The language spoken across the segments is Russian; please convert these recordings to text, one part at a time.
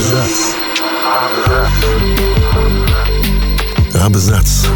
Абзац. Абзац.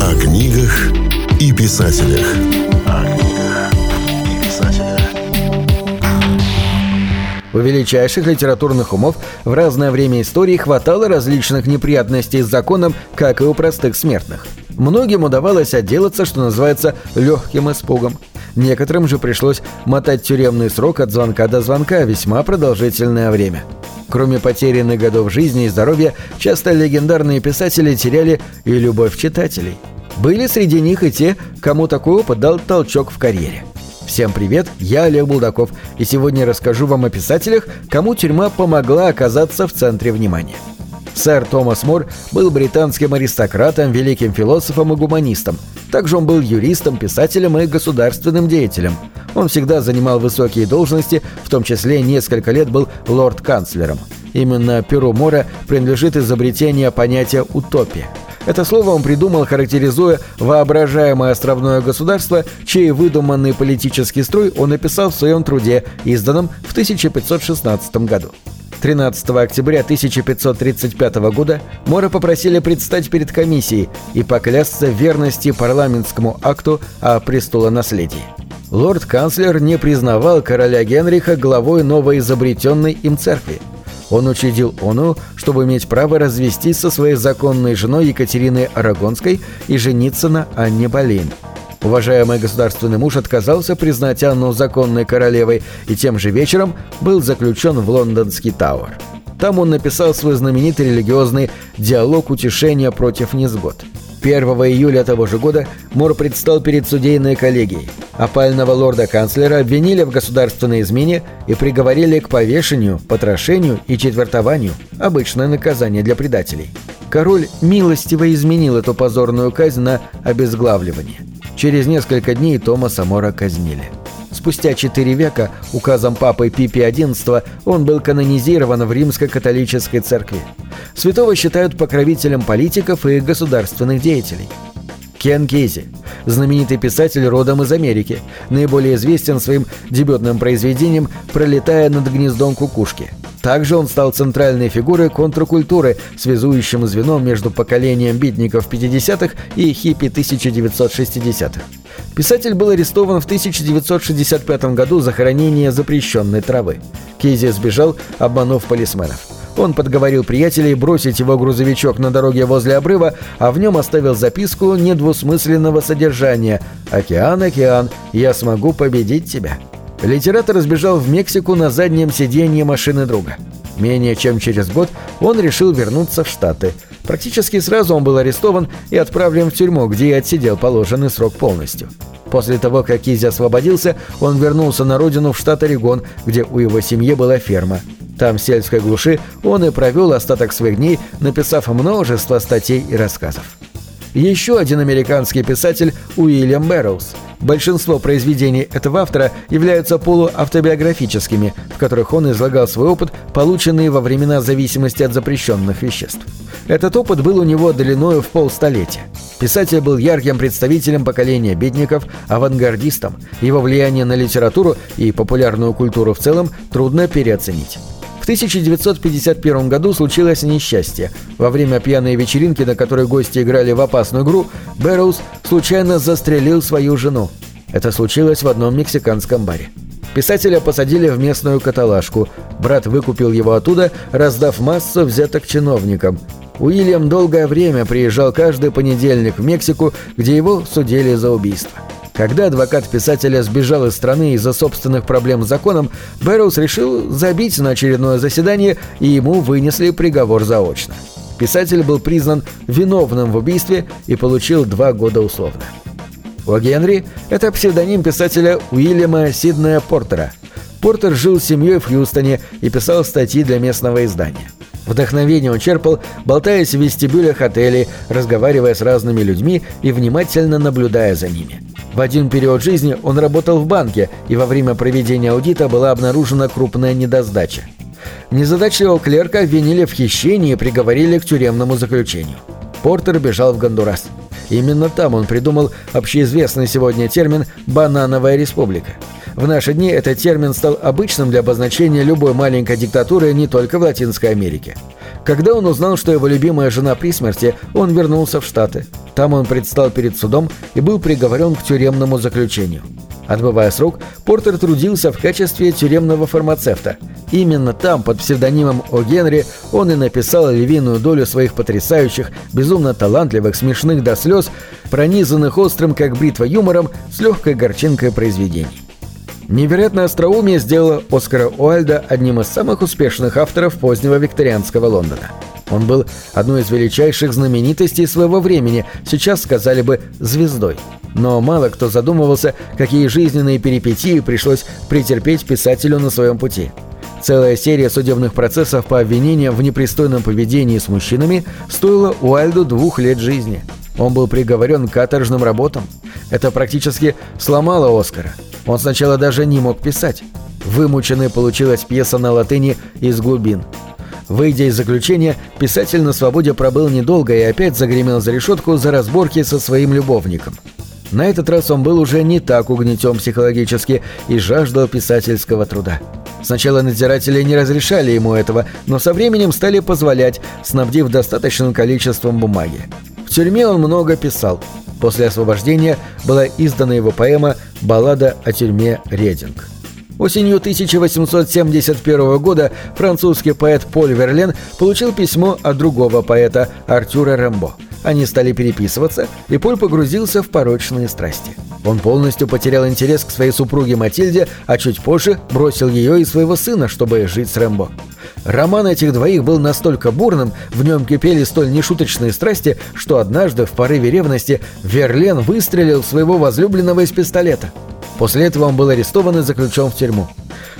О книгах и писателях. О книгах и писателях. У величайших литературных умов в разное время истории хватало различных неприятностей с законом, как и у простых смертных. Многим удавалось отделаться, что называется, легким испугом. Некоторым же пришлось мотать тюремный срок от звонка до звонка весьма продолжительное время. Кроме потерянных годов жизни и здоровья, часто легендарные писатели теряли и любовь читателей. Были среди них и те, кому такой опыт дал толчок в карьере. Всем привет, я Олег Булдаков, и сегодня расскажу вам о писателях, кому тюрьма помогла оказаться в центре внимания. Сэр Томас Мор был британским аристократом, великим философом и гуманистом. Также он был юристом, писателем и государственным деятелем. Он всегда занимал высокие должности, в том числе несколько лет был лорд-канцлером. Именно Перу Мора принадлежит изобретение понятия «утопия». Это слово он придумал, характеризуя воображаемое островное государство, чей выдуманный политический строй он описал в своем труде, изданном в 1516 году. 13 октября 1535 года Мора попросили предстать перед комиссией и поклясться верности парламентскому акту о престолонаследии. Лорд-канцлер не признавал короля Генриха главой новоизобретенной им церкви. Он учредил ону, чтобы иметь право развестись со своей законной женой Екатериной Арагонской и жениться на Анне Болейн. Уважаемый государственный муж отказался признать Анну законной королевой и тем же вечером был заключен в лондонский Тауэр. Там он написал свой знаменитый религиозный «Диалог утешения против несгод». 1 июля того же года Мор предстал перед судейной коллегией. Опального лорда-канцлера обвинили в государственной измене и приговорили к повешению, потрошению и четвертованию – обычное наказание для предателей. Король милостиво изменил эту позорную казнь на обезглавливание. Через несколько дней Томаса Мора казнили. Спустя четыре века указом папы Пипи XI он был канонизирован в римско-католической церкви. Святого считают покровителем политиков и государственных деятелей. Кен Кейзи, знаменитый писатель родом из Америки, наиболее известен своим дебютным произведением «Пролетая над гнездом кукушки». Также он стал центральной фигурой контркультуры, связующим звеном между поколением битников 50-х и хиппи 1960-х. Писатель был арестован в 1965 году за хранение запрещенной травы. Кейзи сбежал, обманув полисменов. Он подговорил приятелей бросить его грузовичок на дороге возле обрыва, а в нем оставил записку недвусмысленного содержания «Океан, океан, я смогу победить тебя». Литератор сбежал в Мексику на заднем сиденье машины друга. Менее чем через год он решил вернуться в Штаты. Практически сразу он был арестован и отправлен в тюрьму, где и отсидел положенный срок полностью. После того, как Кизи освободился, он вернулся на родину в штат Орегон, где у его семьи была ферма. Там, в сельской глуши, он и провел остаток своих дней, написав множество статей и рассказов. Еще один американский писатель Уильям Бэрроуз – Большинство произведений этого автора являются полуавтобиографическими, в которых он излагал свой опыт, полученный во времена зависимости от запрещенных веществ. Этот опыт был у него длиною в полстолетия. Писатель был ярким представителем поколения бедников, авангардистом. Его влияние на литературу и популярную культуру в целом трудно переоценить. В 1951 году случилось несчастье. Во время пьяной вечеринки, на которой гости играли в опасную игру, Бэрроуз случайно застрелил свою жену. Это случилось в одном мексиканском баре. Писателя посадили в местную каталажку. Брат выкупил его оттуда, раздав массу взяток чиновникам. Уильям долгое время приезжал каждый понедельник в Мексику, где его судили за убийство. Когда адвокат писателя сбежал из страны из-за собственных проблем с законом, Бэрроуз решил забить на очередное заседание, и ему вынесли приговор заочно. Писатель был признан виновным в убийстве и получил два года условно. О Генри – это псевдоним писателя Уильяма Сиднея Портера. Портер жил с семьей в Хьюстоне и писал статьи для местного издания. Вдохновение он черпал, болтаясь в вестибюлях отелей, разговаривая с разными людьми и внимательно наблюдая за ними. В один период жизни он работал в банке, и во время проведения аудита была обнаружена крупная недосдача. Незадачливого клерка обвинили в хищении и приговорили к тюремному заключению. Портер бежал в Гондурас. Именно там он придумал общеизвестный сегодня термин «банановая республика». В наши дни этот термин стал обычным для обозначения любой маленькой диктатуры не только в Латинской Америке. Когда он узнал, что его любимая жена при смерти, он вернулся в Штаты. Там он предстал перед судом и был приговорен к тюремному заключению. Отбывая срок, Портер трудился в качестве тюремного фармацевта. Именно там, под псевдонимом О. Генри, он и написал львиную долю своих потрясающих, безумно талантливых, смешных до слез, пронизанных острым, как бритва юмором, с легкой горчинкой произведений. Невероятное остроумие сделало Оскара Уальда одним из самых успешных авторов позднего викторианского Лондона. Он был одной из величайших знаменитостей своего времени, сейчас сказали бы «звездой». Но мало кто задумывался, какие жизненные перипетии пришлось претерпеть писателю на своем пути. Целая серия судебных процессов по обвинениям в непристойном поведении с мужчинами стоила Уальду двух лет жизни. Он был приговорен к каторжным работам. Это практически сломало Оскара. Он сначала даже не мог писать. Вымученной получилась пьеса на латыни «Из глубин». Выйдя из заключения, писатель на свободе пробыл недолго и опять загремел за решетку за разборки со своим любовником. На этот раз он был уже не так угнетен психологически и жаждал писательского труда. Сначала надзиратели не разрешали ему этого, но со временем стали позволять, снабдив достаточным количеством бумаги. В тюрьме он много писал. После освобождения была издана его поэма «Баллада о тюрьме Рединг». Осенью 1871 года французский поэт Поль Верлен получил письмо от другого поэта Артюра Рембо. Они стали переписываться, и Поль погрузился в порочные страсти. Он полностью потерял интерес к своей супруге Матильде, а чуть позже бросил ее и своего сына, чтобы жить с Рэмбо. Роман этих двоих был настолько бурным, в нем кипели столь нешуточные страсти, что однажды в порыве ревности Верлен выстрелил своего возлюбленного из пистолета – После этого он был арестован и заключен в тюрьму.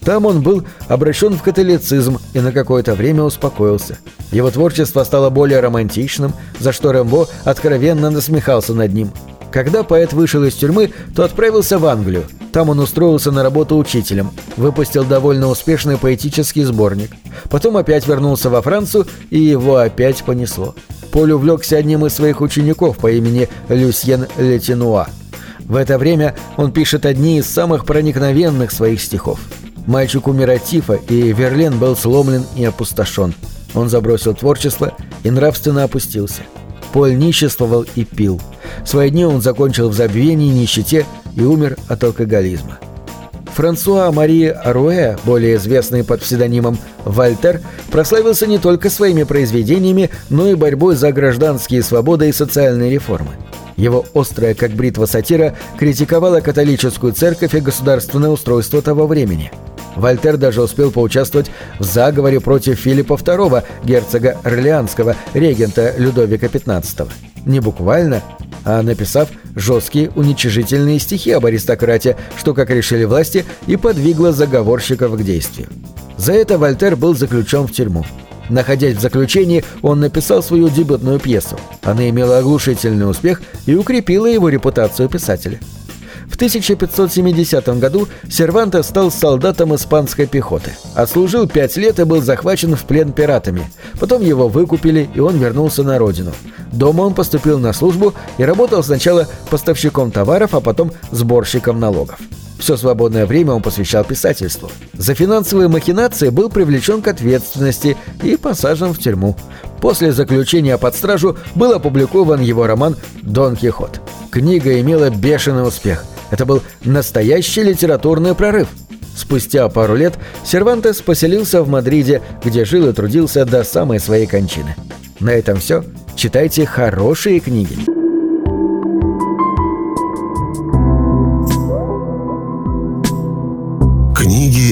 Там он был обращен в католицизм и на какое-то время успокоился. Его творчество стало более романтичным, за что Рэмбо откровенно насмехался над ним. Когда поэт вышел из тюрьмы, то отправился в Англию. Там он устроился на работу учителем, выпустил довольно успешный поэтический сборник. Потом опять вернулся во Францию, и его опять понесло. Поль увлекся одним из своих учеников по имени Люсьен Летинуа – в это время он пишет одни из самых проникновенных своих стихов. Мальчик умер от тифа, и Верлен был сломлен и опустошен. Он забросил творчество и нравственно опустился. Поль ниществовал и пил. Свои дни он закончил в забвении, нищете и умер от алкоголизма. Франсуа Мари Аруэ, более известный под псевдонимом Вальтер, прославился не только своими произведениями, но и борьбой за гражданские свободы и социальные реформы. Его острая, как бритва сатира, критиковала католическую церковь и государственное устройство того времени. Вольтер даже успел поучаствовать в заговоре против Филиппа II, герцога Орлеанского, регента Людовика XV. Не буквально, а написав жесткие уничижительные стихи об аристократии, что, как решили власти, и подвигло заговорщиков к действию. За это Вольтер был заключен в тюрьму. Находясь в заключении, он написал свою дебютную пьесу. Она имела оглушительный успех и укрепила его репутацию писателя. В 1570 году Серванте стал солдатом испанской пехоты. Отслужил пять лет и был захвачен в плен пиратами. Потом его выкупили, и он вернулся на родину. Дома он поступил на службу и работал сначала поставщиком товаров, а потом сборщиком налогов. Все свободное время он посвящал писательству. За финансовые махинации был привлечен к ответственности и посажен в тюрьму. После заключения под стражу был опубликован его роман «Дон Кихот». Книга имела бешеный успех. Это был настоящий литературный прорыв. Спустя пару лет Сервантес поселился в Мадриде, где жил и трудился до самой своей кончины. На этом все. Читайте хорошие книги.